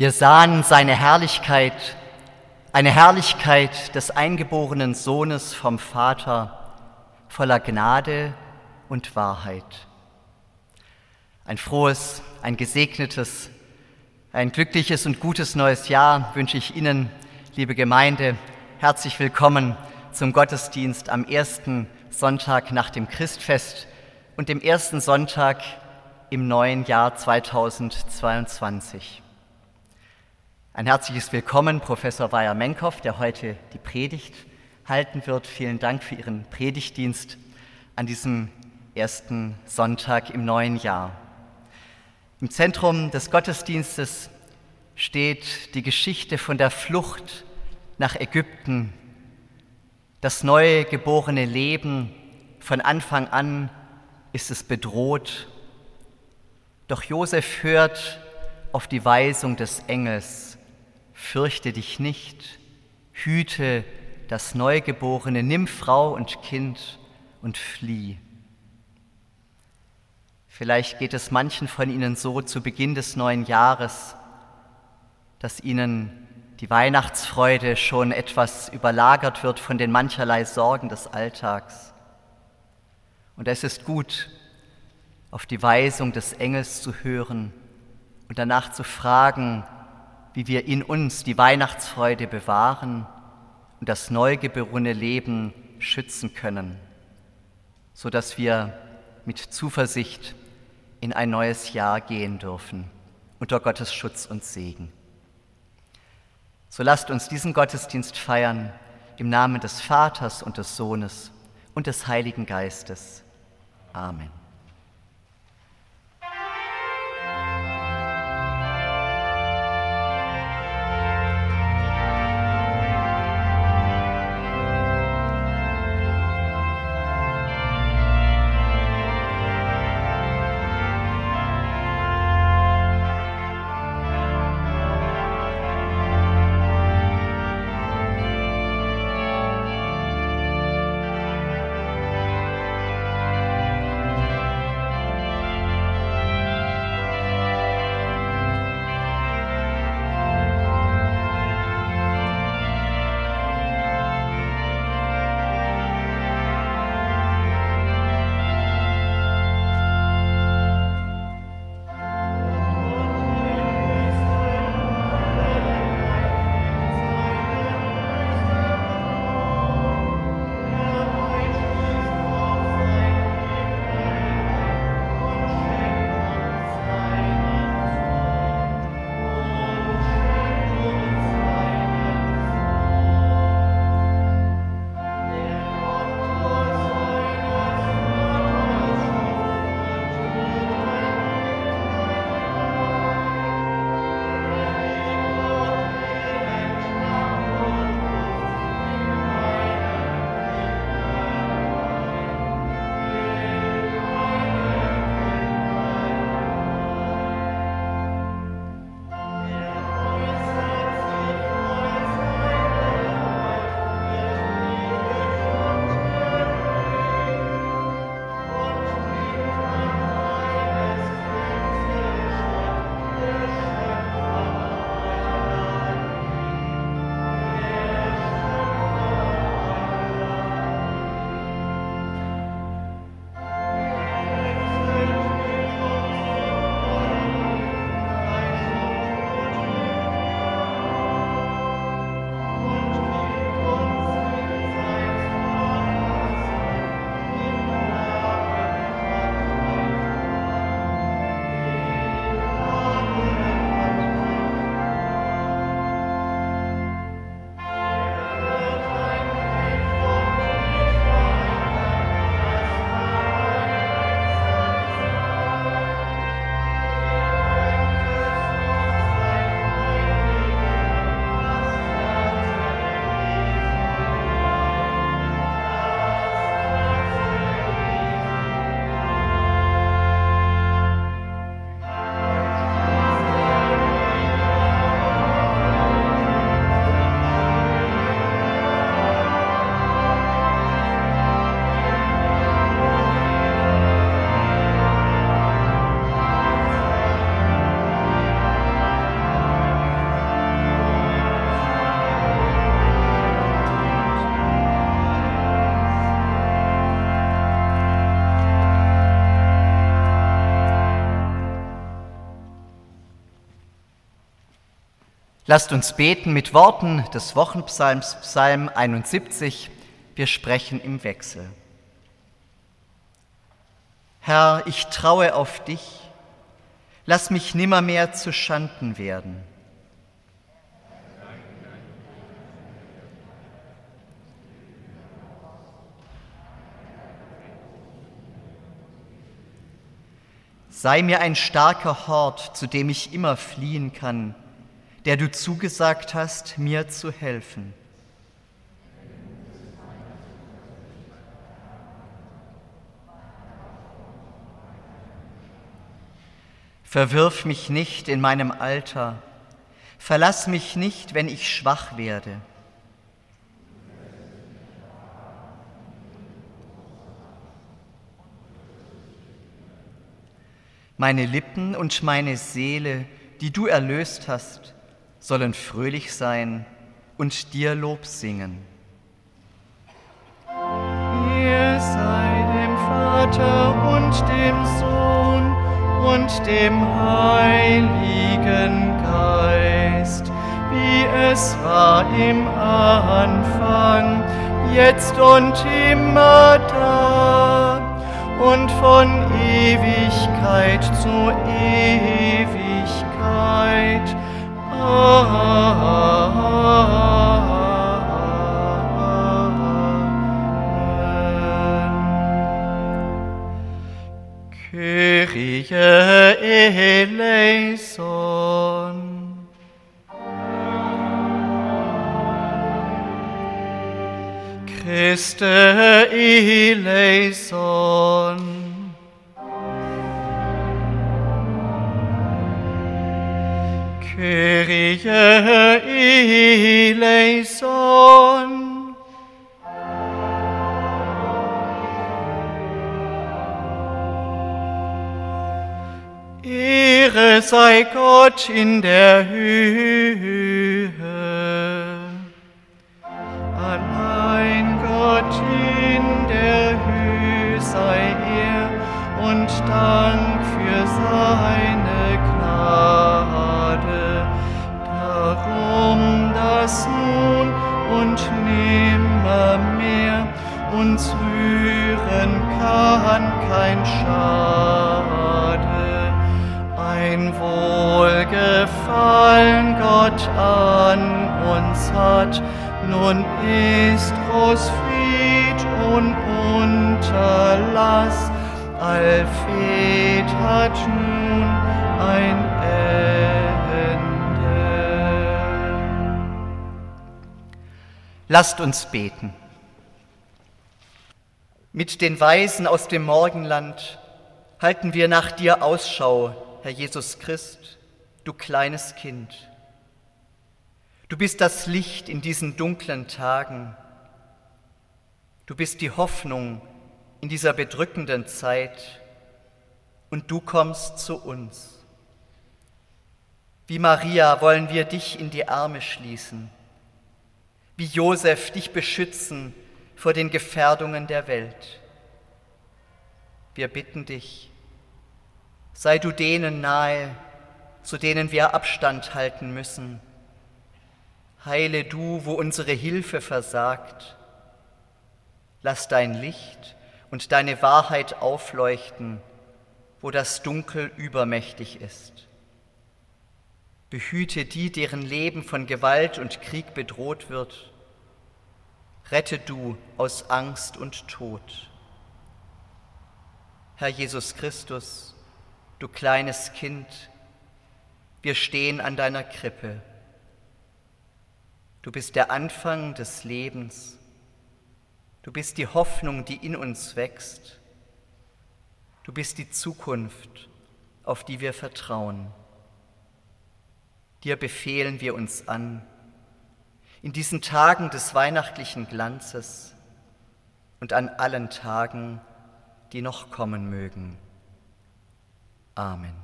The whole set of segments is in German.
Wir sahen seine Herrlichkeit, eine Herrlichkeit des eingeborenen Sohnes vom Vater, voller Gnade und Wahrheit. Ein frohes, ein gesegnetes, ein glückliches und gutes neues Jahr wünsche ich Ihnen, liebe Gemeinde. Herzlich willkommen zum Gottesdienst am ersten Sonntag nach dem Christfest und dem ersten Sonntag im neuen Jahr 2022. Ein herzliches Willkommen, Professor Weyer Menkhoff, der heute die Predigt halten wird. Vielen Dank für Ihren Predigtdienst an diesem ersten Sonntag im neuen Jahr. Im Zentrum des Gottesdienstes steht die Geschichte von der Flucht nach Ägypten, das neue geborene Leben. Von Anfang an ist es bedroht. Doch Josef hört auf die Weisung des Engels fürchte dich nicht, hüte das Neugeborene, nimm Frau und Kind und flieh. Vielleicht geht es manchen von Ihnen so zu Beginn des neuen Jahres, dass Ihnen die Weihnachtsfreude schon etwas überlagert wird von den mancherlei Sorgen des Alltags. Und es ist gut, auf die Weisung des Engels zu hören und danach zu fragen, wie wir in uns die Weihnachtsfreude bewahren und das neugeborene Leben schützen können, sodass wir mit Zuversicht in ein neues Jahr gehen dürfen, unter Gottes Schutz und Segen. So lasst uns diesen Gottesdienst feiern im Namen des Vaters und des Sohnes und des Heiligen Geistes. Amen. Lasst uns beten mit Worten des Wochenpsalms Psalm 71. Wir sprechen im Wechsel. Herr, ich traue auf dich. Lass mich nimmermehr zu Schanden werden. Sei mir ein starker Hort, zu dem ich immer fliehen kann, der du zugesagt hast, mir zu helfen. Verwirf mich nicht in meinem Alter, verlass mich nicht, wenn ich schwach werde. Meine Lippen und meine Seele, die du erlöst hast, sollen fröhlich sein und dir Lob singen. Ihr sei dem Vater und dem Sohn und dem Heiligen Geist, wie es war im Anfang, jetzt und immer da und von Ewigkeit zu Ewigkeit. Kyrie eleison. Christe eleison. Kyrie eleison. Ehre sei Gott in der Höhe. Allein Gott in der Höhe sei er und Dank für seine und nimmermehr uns rühren kann kein Schade. Ein Wohlgefallen Gott an uns hat, nun ist groß Fried und Unterlass, Alfred hat nun ein Lasst uns beten. Mit den Weisen aus dem Morgenland halten wir nach dir Ausschau, Herr Jesus Christ, du kleines Kind. Du bist das Licht in diesen dunklen Tagen. Du bist die Hoffnung in dieser bedrückenden Zeit und du kommst zu uns. Wie Maria wollen wir dich in die Arme schließen, wie Josef dich beschützen vor den Gefährdungen der Welt. Wir bitten dich, sei du denen nahe, zu denen wir Abstand halten müssen. Heile du, wo unsere Hilfe versagt. Lass dein Licht und deine Wahrheit aufleuchten, wo das Dunkel übermächtig ist. Behüte die, deren Leben von Gewalt und Krieg bedroht wird. Rette du aus Angst und Tod. Herr Jesus Christus, du kleines Kind, wir stehen an deiner Krippe. Du bist der Anfang des Lebens. Du bist die Hoffnung, die in uns wächst. Du bist die Zukunft, auf die wir vertrauen. Dir befehlen wir uns an, in diesen Tagen des weihnachtlichen Glanzes und an allen Tagen, die noch kommen mögen. Amen.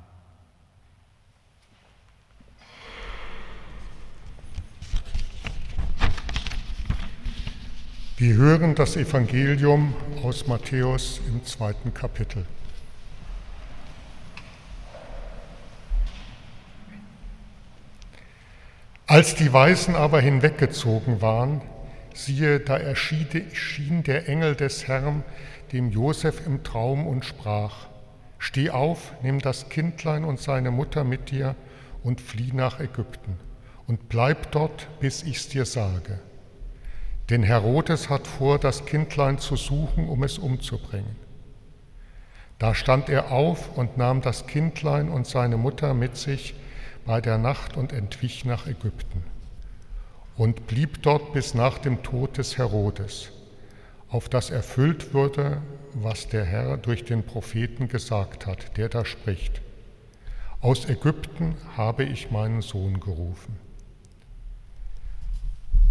Wir hören das Evangelium aus Matthäus im zweiten Kapitel. Als die Weisen aber hinweggezogen waren, siehe, da erschien der Engel des Herrn dem Josef im Traum und sprach, Steh auf, nimm das Kindlein und seine Mutter mit dir und flieh nach Ägypten und bleib dort, bis ich's dir sage. Denn Herodes hat vor, das Kindlein zu suchen, um es umzubringen. Da stand er auf und nahm das Kindlein und seine Mutter mit sich bei der Nacht und entwich nach Ägypten und blieb dort bis nach dem Tod des Herodes, auf das erfüllt würde, was der Herr durch den Propheten gesagt hat, der da spricht. Aus Ägypten habe ich meinen Sohn gerufen.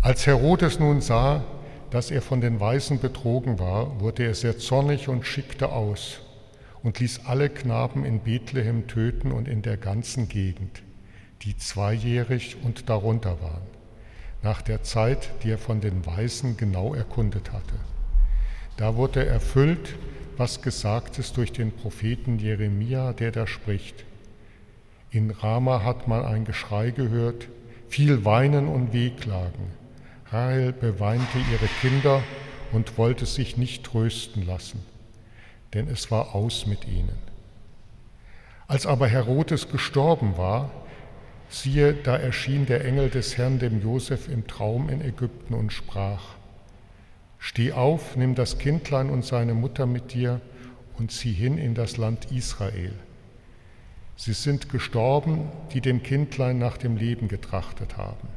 Als Herodes nun sah, dass er von den Weisen betrogen war, wurde er sehr zornig und schickte aus und ließ alle Knaben in Bethlehem töten und in der ganzen Gegend, die zweijährig und darunter waren, nach der Zeit, die er von den Weisen genau erkundet hatte. Da wurde erfüllt, was gesagt ist durch den Propheten Jeremia, der da spricht. In Rama hat man ein Geschrei gehört, viel Weinen und Wehklagen. Rahel beweinte ihre Kinder und wollte sich nicht trösten lassen, denn es war aus mit ihnen. Als aber Herodes gestorben war, siehe, da erschien der Engel des Herrn dem Josef im Traum in Ägypten und sprach, Steh auf, nimm das Kindlein und seine Mutter mit dir und zieh hin in das Land Israel. Sie sind gestorben, die dem Kindlein nach dem Leben getrachtet haben.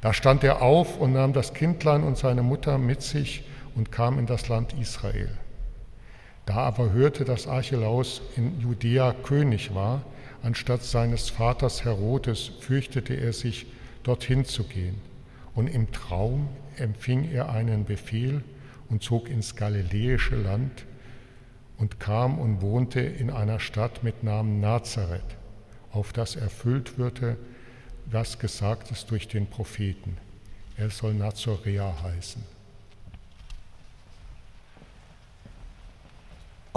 Da stand er auf und nahm das Kindlein und seine Mutter mit sich und kam in das Land Israel. Da aber hörte, dass Archelaus in Judäa König war, anstatt seines Vaters Herodes, fürchtete er sich, dorthin zu gehen. Und im Traum empfing er einen Befehl und zog ins galiläische Land und kam und wohnte in einer Stadt mit Namen Nazareth, auf das erfüllt würde, was gesagt ist durch den Propheten. Er soll Nazorea heißen.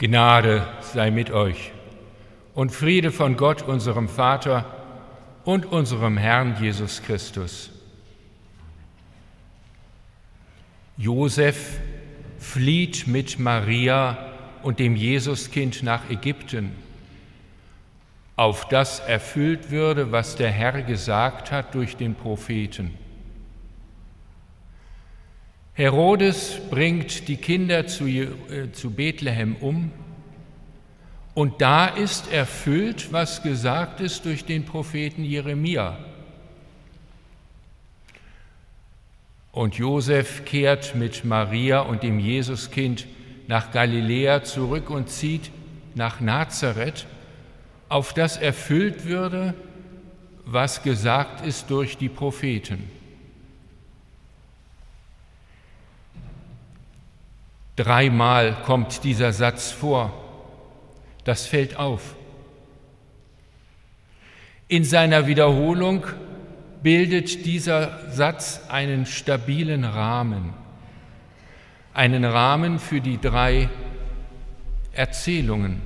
Gnade sei mit euch und Friede von Gott, unserem Vater und unserem Herrn Jesus Christus. Josef flieht mit Maria und dem Jesuskind nach Ägypten, auf das erfüllt würde, was der Herr gesagt hat durch den Propheten. Herodes bringt die Kinder zu, äh, zu Bethlehem um und da ist erfüllt, was gesagt ist durch den Propheten Jeremia. Und Josef kehrt mit Maria und dem Jesuskind nach Galiläa zurück und zieht nach Nazareth, auf das erfüllt würde, was gesagt ist durch die Propheten. Dreimal kommt dieser Satz vor. Das fällt auf. In seiner Wiederholung bildet dieser Satz einen stabilen Rahmen, einen Rahmen für die drei Erzählungen,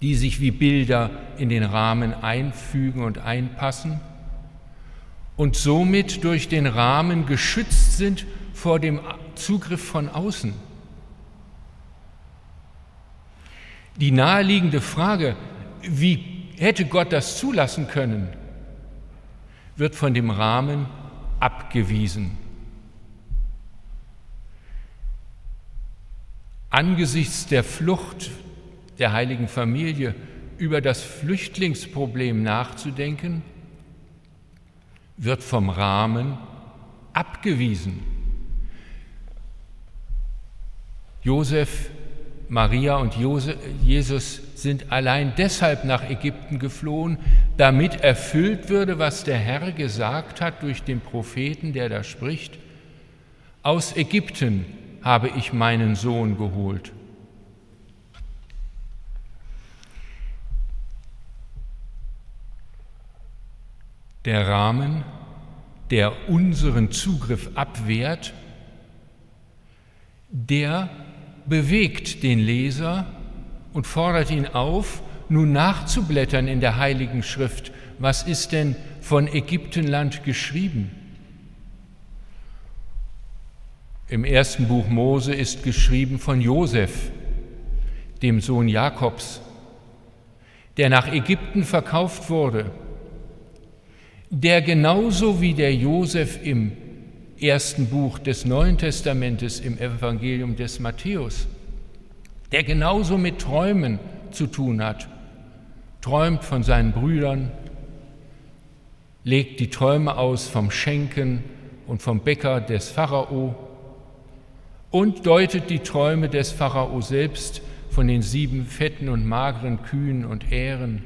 die sich wie Bilder in den Rahmen einfügen und einpassen und somit durch den Rahmen geschützt sind vor dem Zugriff von außen. Die naheliegende Frage, wie hätte Gott das zulassen können, wird von dem Rahmen abgewiesen. Angesichts der Flucht der heiligen Familie über das Flüchtlingsproblem nachzudenken, wird vom Rahmen abgewiesen. Josef, Maria und Jesus sind allein deshalb nach Ägypten geflohen, damit erfüllt würde, was der Herr gesagt hat durch den Propheten, der da spricht. Aus Ägypten habe ich meinen Sohn geholt. Der Rahmen, der unseren Zugriff abwehrt, der bewegt den Leser und fordert ihn auf, nun nachzublättern in der Heiligen Schrift. Was ist denn von Ägyptenland geschrieben? Im ersten Buch Mose ist geschrieben von Josef, dem Sohn Jakobs, der nach Ägypten verkauft wurde, der genauso wie der Josef im ersten Buch des Neuen Testamentes im Evangelium des Matthäus, der genauso mit Träumen zu tun hat, träumt von seinen Brüdern, legt die Träume aus vom Schenken und vom Bäcker des Pharao und deutet die Träume des Pharao selbst von den sieben fetten und mageren Kühen und Ähren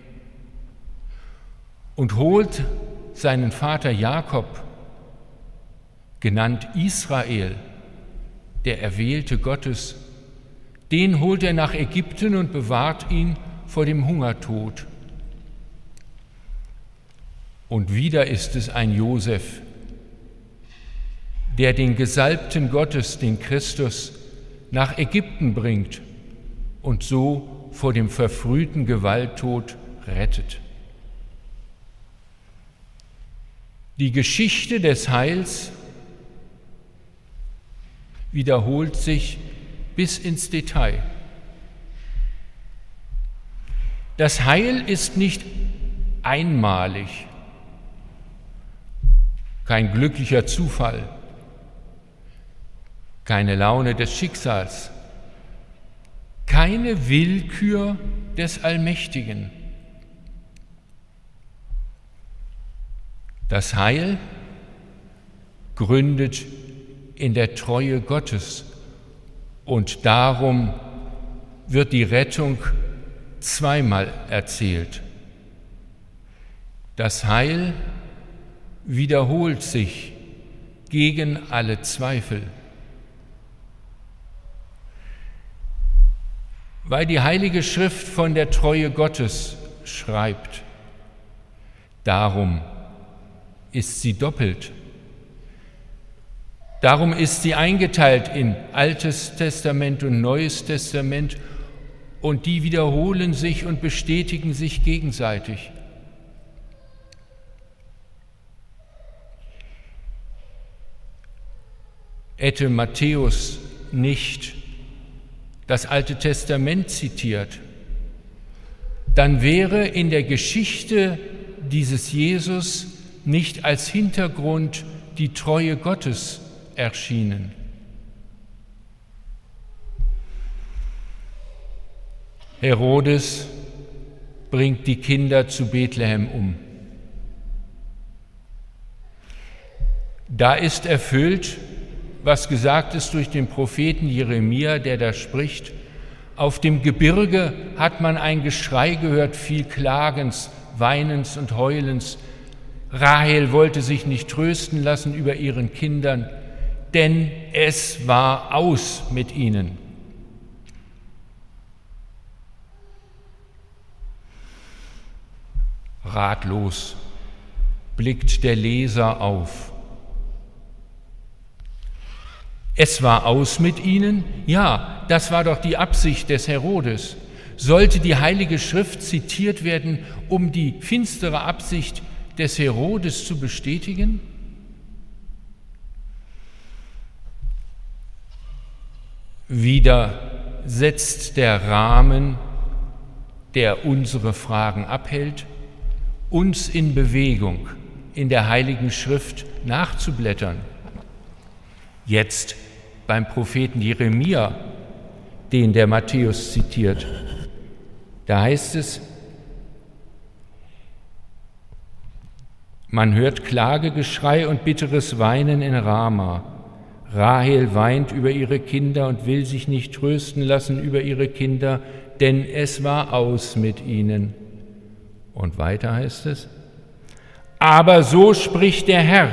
und holt seinen Vater Jakob genannt Israel, der Erwählte Gottes, den holt er nach Ägypten und bewahrt ihn vor dem Hungertod. Und wieder ist es ein Josef, der den Gesalbten Gottes, den Christus, nach Ägypten bringt und so vor dem verfrühten Gewalttod rettet. Die Geschichte des Heils wiederholt sich bis ins Detail. Das Heil ist nicht einmalig, kein glücklicher Zufall, keine Laune des Schicksals, keine Willkür des Allmächtigen. Das Heil gründet in der Treue Gottes. Und darum wird die Rettung zweimal erzählt. Das Heil wiederholt sich gegen alle Zweifel. Weil die Heilige Schrift von der Treue Gottes schreibt, darum ist sie doppelt. Darum ist sie eingeteilt in Altes Testament und Neues Testament und die wiederholen sich und bestätigen sich gegenseitig. Hätte Matthäus nicht das Alte Testament zitiert, dann wäre in der Geschichte dieses Jesus nicht als Hintergrund die Treue Gottes erschienen. Herodes bringt die Kinder zu Bethlehem um. Da ist erfüllt, was gesagt ist durch den Propheten Jeremia, der da spricht, auf dem Gebirge hat man ein Geschrei gehört, viel Klagens, Weinens und Heulens. Rahel wollte sich nicht trösten lassen über ihren Kindern, denn es war aus mit ihnen. Ratlos blickt der Leser auf. Es war aus mit ihnen? Ja, das war doch die Absicht des Herodes. Sollte die Heilige Schrift zitiert werden, um die finstere Absicht des Herodes zu bestätigen? Wieder setzt der Rahmen, der unsere Fragen abhält, uns in Bewegung, in der Heiligen Schrift nachzublättern. Jetzt beim Propheten Jeremia, den der Matthäus zitiert. Da heißt es, man hört Klagegeschrei und bitteres Weinen in Rama. Rahel weint über ihre Kinder und will sich nicht trösten lassen über ihre Kinder, denn es war aus mit ihnen. Und weiter heißt es, aber so spricht der Herr,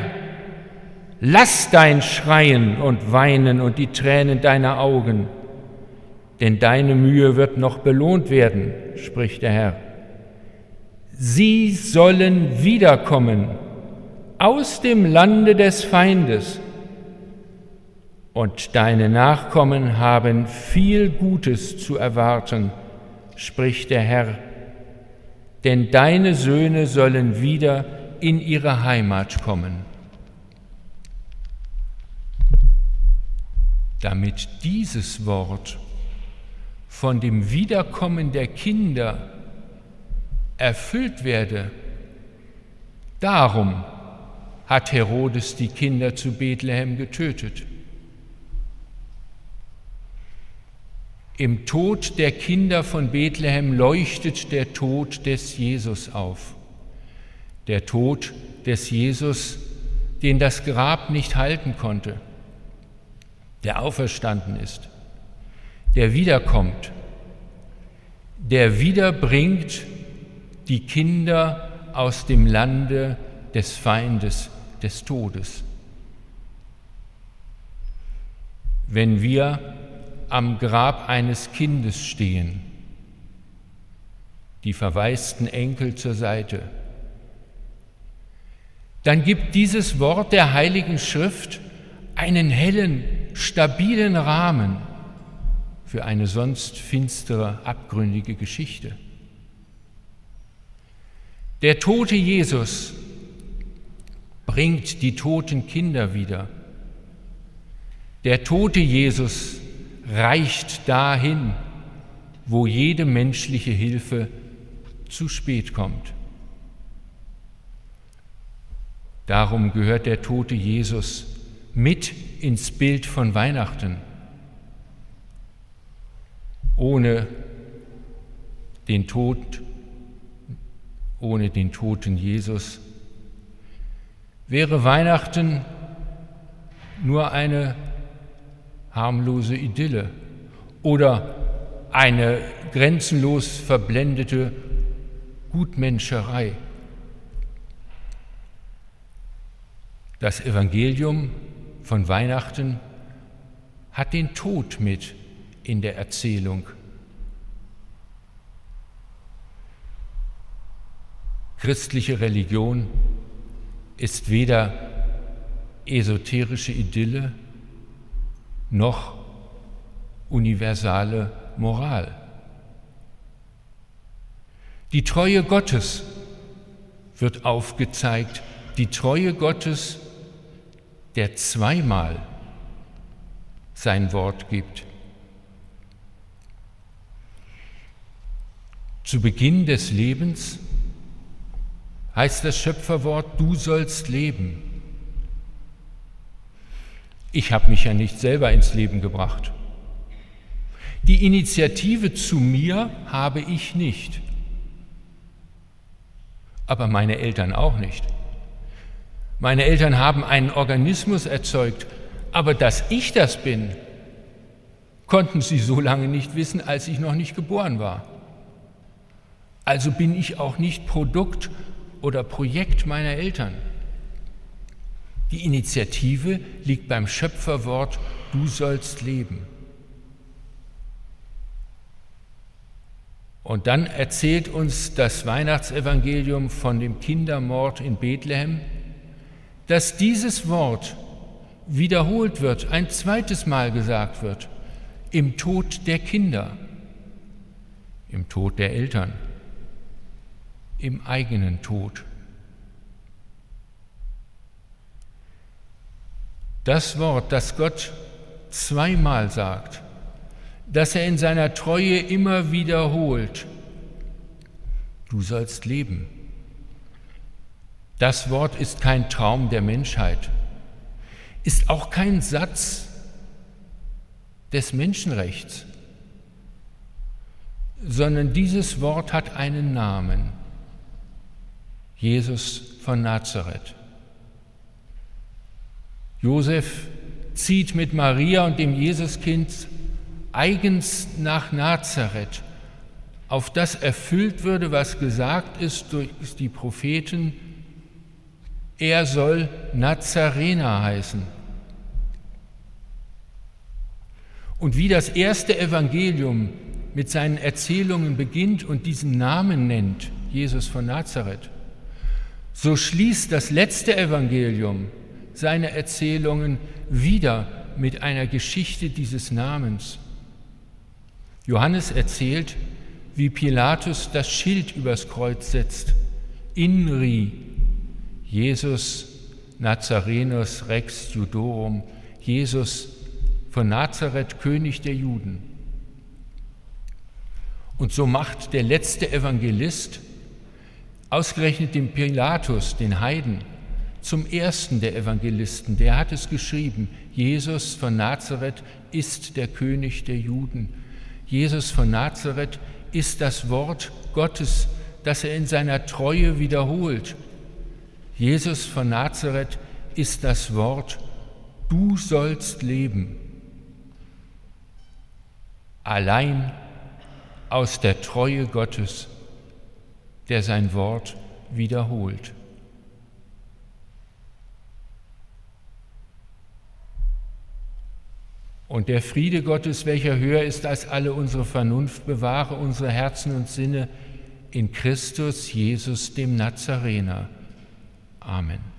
lass dein Schreien und Weinen und die Tränen deiner Augen, denn deine Mühe wird noch belohnt werden, spricht der Herr. Sie sollen wiederkommen aus dem Lande des Feindes, und deine Nachkommen haben viel Gutes zu erwarten, spricht der Herr denn deine Söhne sollen wieder in ihre Heimat kommen. Damit dieses Wort von dem Wiederkommen der Kinder erfüllt werde, darum hat Herodes die Kinder zu Bethlehem getötet. Im Tod der Kinder von Bethlehem leuchtet der Tod des Jesus auf. Der Tod des Jesus, den das Grab nicht halten konnte, der auferstanden ist, der wiederkommt, der wiederbringt die Kinder aus dem Lande des Feindes, des Todes. Wenn wir am Grab eines Kindes stehen, die verwaisten Enkel zur Seite, dann gibt dieses Wort der Heiligen Schrift einen hellen, stabilen Rahmen für eine sonst finstere, abgründige Geschichte. Der tote Jesus bringt die toten Kinder wieder. Der tote Jesus reicht dahin, wo jede menschliche Hilfe zu spät kommt. Darum gehört der tote Jesus mit ins Bild von Weihnachten. Ohne den Tod, ohne den toten Jesus wäre Weihnachten nur eine harmlose Idylle oder eine grenzenlos verblendete Gutmenscherei. Das Evangelium von Weihnachten hat den Tod mit in der Erzählung. Christliche Religion ist weder esoterische Idylle noch universale Moral. Die Treue Gottes wird aufgezeigt, die Treue Gottes, der zweimal sein Wort gibt. Zu Beginn des Lebens heißt das Schöpferwort, du sollst leben. Ich habe mich ja nicht selber ins Leben gebracht. Die Initiative zu mir habe ich nicht, aber meine Eltern auch nicht. Meine Eltern haben einen Organismus erzeugt, aber dass ich das bin, konnten sie so lange nicht wissen, als ich noch nicht geboren war. Also bin ich auch nicht Produkt oder Projekt meiner Eltern. Die Initiative liegt beim Schöpferwort, du sollst leben. Und dann erzählt uns das Weihnachtsevangelium von dem Kindermord in Bethlehem, dass dieses Wort wiederholt wird, ein zweites Mal gesagt wird, im Tod der Kinder, im Tod der Eltern, im eigenen Tod. Das Wort, das Gott zweimal sagt, das er in seiner Treue immer wiederholt, du sollst leben. Das Wort ist kein Traum der Menschheit, ist auch kein Satz des Menschenrechts, sondern dieses Wort hat einen Namen, Jesus von Nazareth. Josef zieht mit Maria und dem Jesuskind eigens nach Nazareth, auf das erfüllt würde, was gesagt ist durch die Propheten, er soll Nazarener heißen. Und wie das erste Evangelium mit seinen Erzählungen beginnt und diesen Namen nennt, Jesus von Nazareth, so schließt das letzte Evangelium seine Erzählungen wieder mit einer Geschichte dieses Namens. Johannes erzählt, wie Pilatus das Schild übers Kreuz setzt. Inri, Jesus Nazarenus Rex Judorum, Jesus von Nazareth, König der Juden. Und so macht der letzte Evangelist ausgerechnet den Pilatus, den Heiden, zum ersten der Evangelisten. Der hat es geschrieben, Jesus von Nazareth ist der König der Juden. Jesus von Nazareth ist das Wort Gottes, das er in seiner Treue wiederholt. Jesus von Nazareth ist das Wort, du sollst leben. Allein aus der Treue Gottes, der sein Wort wiederholt. Und der Friede Gottes, welcher höher ist als alle unsere Vernunft, bewahre unsere Herzen und Sinne in Christus Jesus, dem Nazarener. Amen.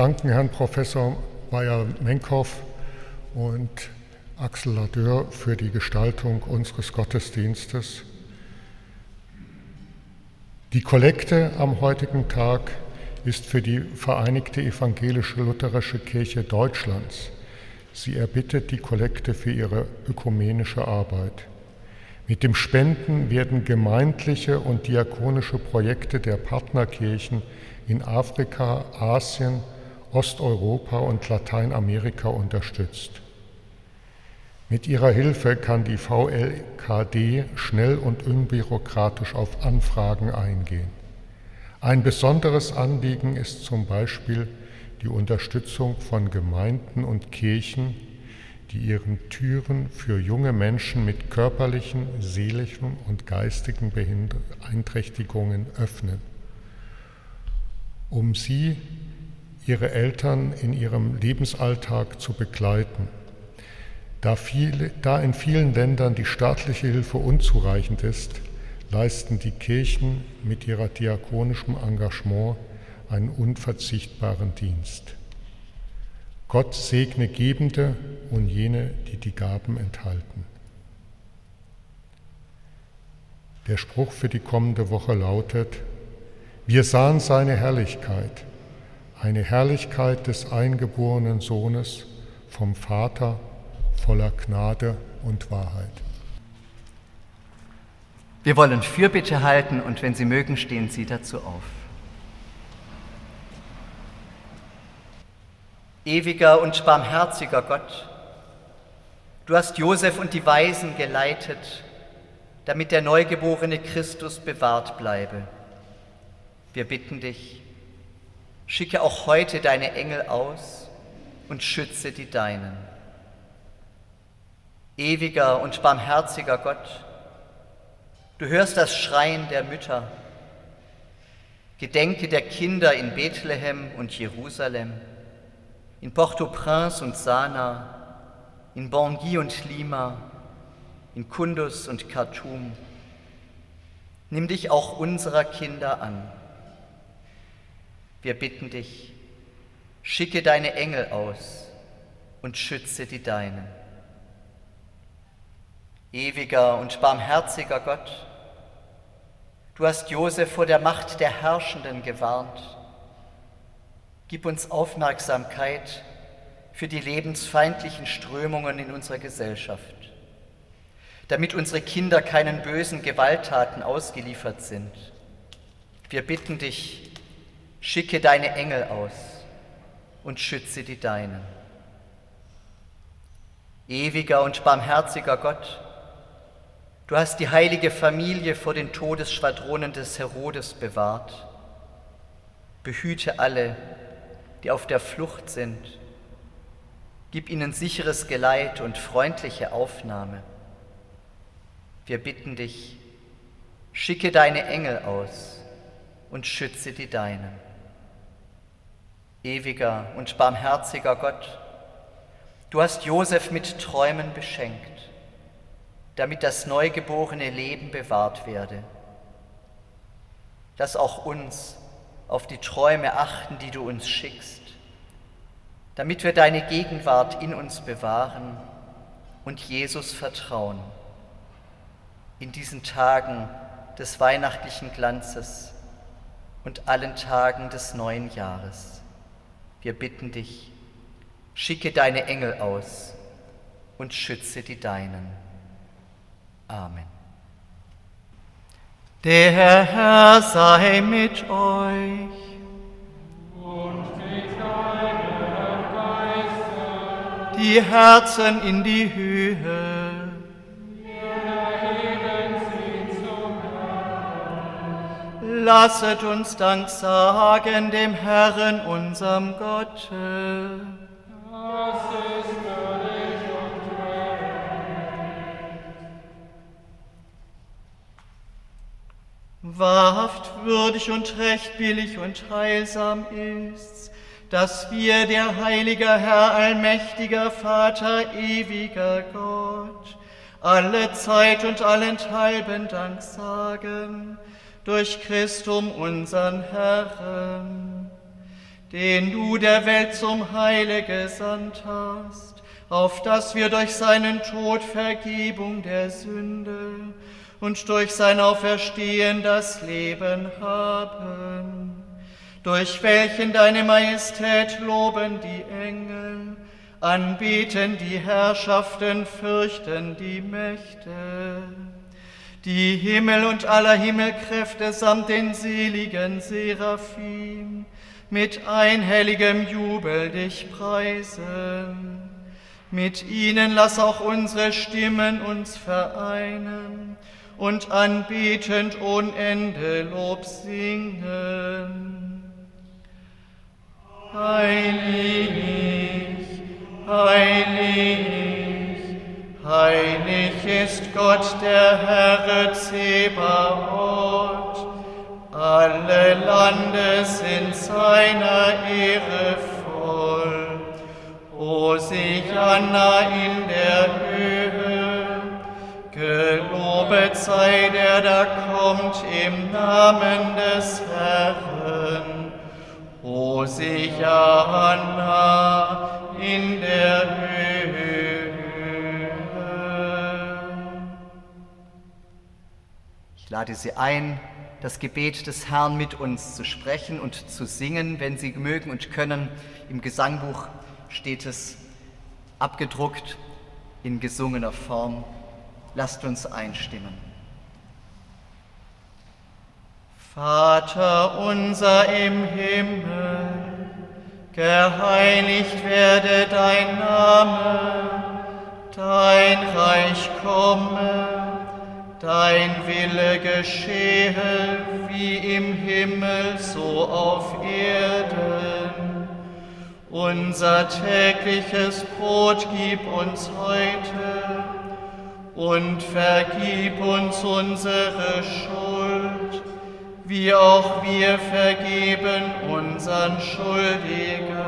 Danken Herrn Professor Meyer-Menkhoff und Axel Ladeur für die Gestaltung unseres Gottesdienstes. Die Kollekte am heutigen Tag ist für die Vereinigte Evangelische Lutherische Kirche Deutschlands. Sie erbittet die Kollekte für ihre ökumenische Arbeit. Mit dem Spenden werden gemeindliche und diakonische Projekte der Partnerkirchen in Afrika, Asien, Osteuropa und Lateinamerika unterstützt. Mit ihrer Hilfe kann die VLKD schnell und unbürokratisch auf Anfragen eingehen. Ein besonderes Anliegen ist zum Beispiel die Unterstützung von Gemeinden und Kirchen, die ihren Türen für junge Menschen mit körperlichen, seelischen und geistigen Beeinträchtigungen öffnen, um sie, ihre Eltern in ihrem Lebensalltag zu begleiten. Da, viele, da in vielen Ländern die staatliche Hilfe unzureichend ist, leisten die Kirchen mit ihrer diakonischen Engagement einen unverzichtbaren Dienst. Gott segne Gebende und jene, die die Gaben enthalten. Der Spruch für die kommende Woche lautet, wir sahen seine Herrlichkeit, eine Herrlichkeit des eingeborenen Sohnes vom Vater voller Gnade und Wahrheit. Wir wollen Fürbitte halten und wenn Sie mögen, stehen Sie dazu auf. Ewiger und barmherziger Gott, du hast Josef und die Weisen geleitet, damit der neugeborene Christus bewahrt bleibe. Wir bitten dich, schicke auch heute deine Engel aus und schütze die Deinen. Ewiger und barmherziger Gott, du hörst das Schreien der Mütter. Gedenke der Kinder in Bethlehem und Jerusalem in Port-au-Prince und Sanaa, in Bangui und Lima, in Kundus und Khartoum. Nimm dich auch unserer Kinder an. Wir bitten dich, schicke deine Engel aus und schütze die Deinen. Ewiger und barmherziger Gott, du hast Josef vor der Macht der Herrschenden gewarnt Gib uns Aufmerksamkeit für die lebensfeindlichen Strömungen in unserer Gesellschaft, damit unsere Kinder keinen bösen Gewalttaten ausgeliefert sind. Wir bitten dich, schicke deine Engel aus und schütze die Deinen. Ewiger und barmherziger Gott, du hast die heilige Familie vor den Todesschwadronen des Herodes bewahrt. Behüte alle, die auf der Flucht sind. Gib ihnen sicheres Geleit und freundliche Aufnahme. Wir bitten dich, schicke deine Engel aus und schütze die Deinen. Ewiger und barmherziger Gott, du hast Josef mit Träumen beschenkt, damit das neugeborene Leben bewahrt werde. Lass auch uns auf die Träume achten, die du uns schickst, damit wir deine Gegenwart in uns bewahren und Jesus vertrauen. In diesen Tagen des weihnachtlichen Glanzes und allen Tagen des neuen Jahres. Wir bitten dich, schicke deine Engel aus und schütze die Deinen. Amen. Der Herr sei mit euch. Und mit deinem Geiste. Die Herzen in die Höhe. Lasset uns Dank sagen dem Herrn, unserem Gott. Das ist würdig und Wahrhaft würdig und recht billig und heilsam ist's, dass wir, der heilige Herr, allmächtiger Vater, ewiger Gott, alle Zeit und allenthalben Dank sagen, durch Christum unseren Herrn. den du der Welt zum Heile gesandt hast, auf dass wir durch seinen Tod Vergebung der Sünde und durch sein Auferstehen das Leben haben, durch welchen deine Majestät loben die Engel, anbeten die Herrschaften, fürchten die Mächte. Die Himmel und aller Himmelkräfte samt den seligen Seraphim mit einhelligem Jubel dich preisen. Mit ihnen lass auch unsere Stimmen uns vereinen und anbetend ohne Ende Lob singen. Heilig, heilig, heilig ist Gott der Herr Zebaoth. Alle Lande sind seiner Ehre voll. Hosianna in der Höhe. Gelobet sei der, der kommt im Namen des Herrn. Hosianna in der Höhe. Lade Sie ein, das Gebet des Herrn mit uns zu sprechen und zu singen, wenn Sie mögen und können. Im Gesangbuch steht es abgedruckt in gesungener Form. Lasst uns einstimmen. Vater unser im Himmel, geheiligt werde dein Name, dein Reich komme Dein Wille geschehe wie im Himmel so auf Erden. Unser tägliches Brot gib uns heute und vergib uns unsere Schuld, wie auch wir vergeben unseren Schuldigen.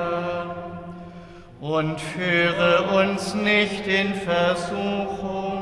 Und führe uns nicht in Versuchung,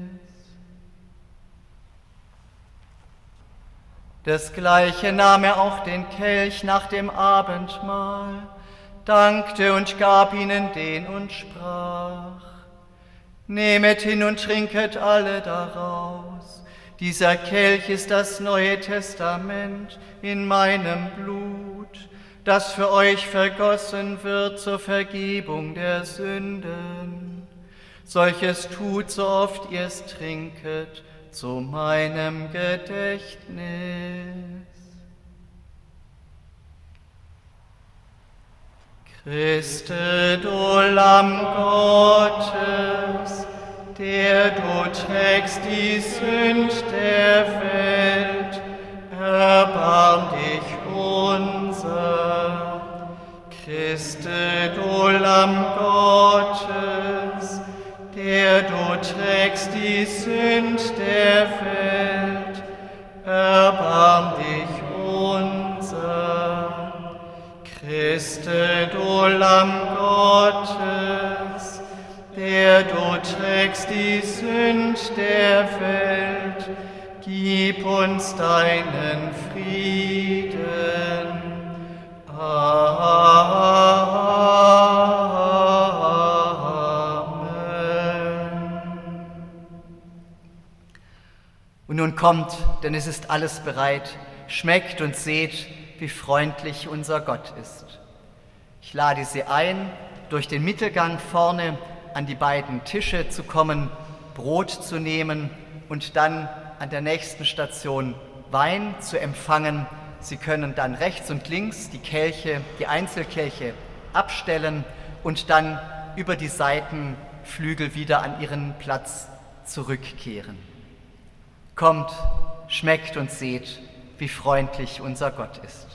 Desgleichen nahm er auch den Kelch nach dem Abendmahl, dankte und gab ihnen den und sprach, Nehmet hin und trinket alle daraus. Dieser Kelch ist das Neue Testament in meinem Blut, das für euch vergossen wird zur Vergebung der Sünden. Solches tut, so oft ihr es trinket, zu meinem Gedächtnis. Christe, du Lamm Gottes, der du trägst die Sünd der Welt, erbarm dich unser. Christe, du Lamm Gottes, der du trägst die Sünd der Welt, erbarm dich unser. Christe, du Lamm Gottes, der du trägst die Sünd der Welt, gib uns deinen Frieden. Kommt, denn es ist alles bereit, schmeckt und seht, wie freundlich unser Gott ist. Ich lade Sie ein, durch den Mittelgang vorne an die beiden Tische zu kommen, Brot zu nehmen und dann an der nächsten Station Wein zu empfangen. Sie können dann rechts und links die Kelche, die Einzelkelche abstellen und dann über die Seitenflügel wieder an ihren Platz zurückkehren. Kommt, schmeckt und seht, wie freundlich unser Gott ist.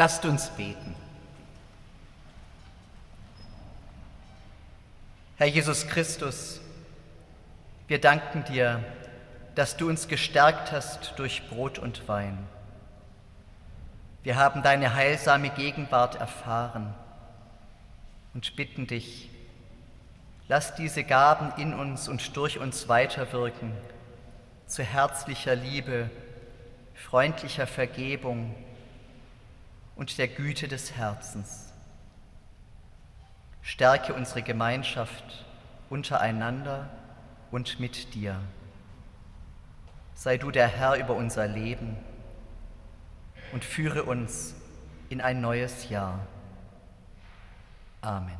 Lasst uns beten. Herr Jesus Christus, wir danken dir, dass du uns gestärkt hast durch Brot und Wein. Wir haben deine heilsame Gegenwart erfahren und bitten dich, lass diese Gaben in uns und durch uns weiterwirken zu herzlicher Liebe, freundlicher Vergebung und der Güte des Herzens. Stärke unsere Gemeinschaft untereinander und mit dir. Sei du der Herr über unser Leben und führe uns in ein neues Jahr. Amen.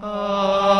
Amen.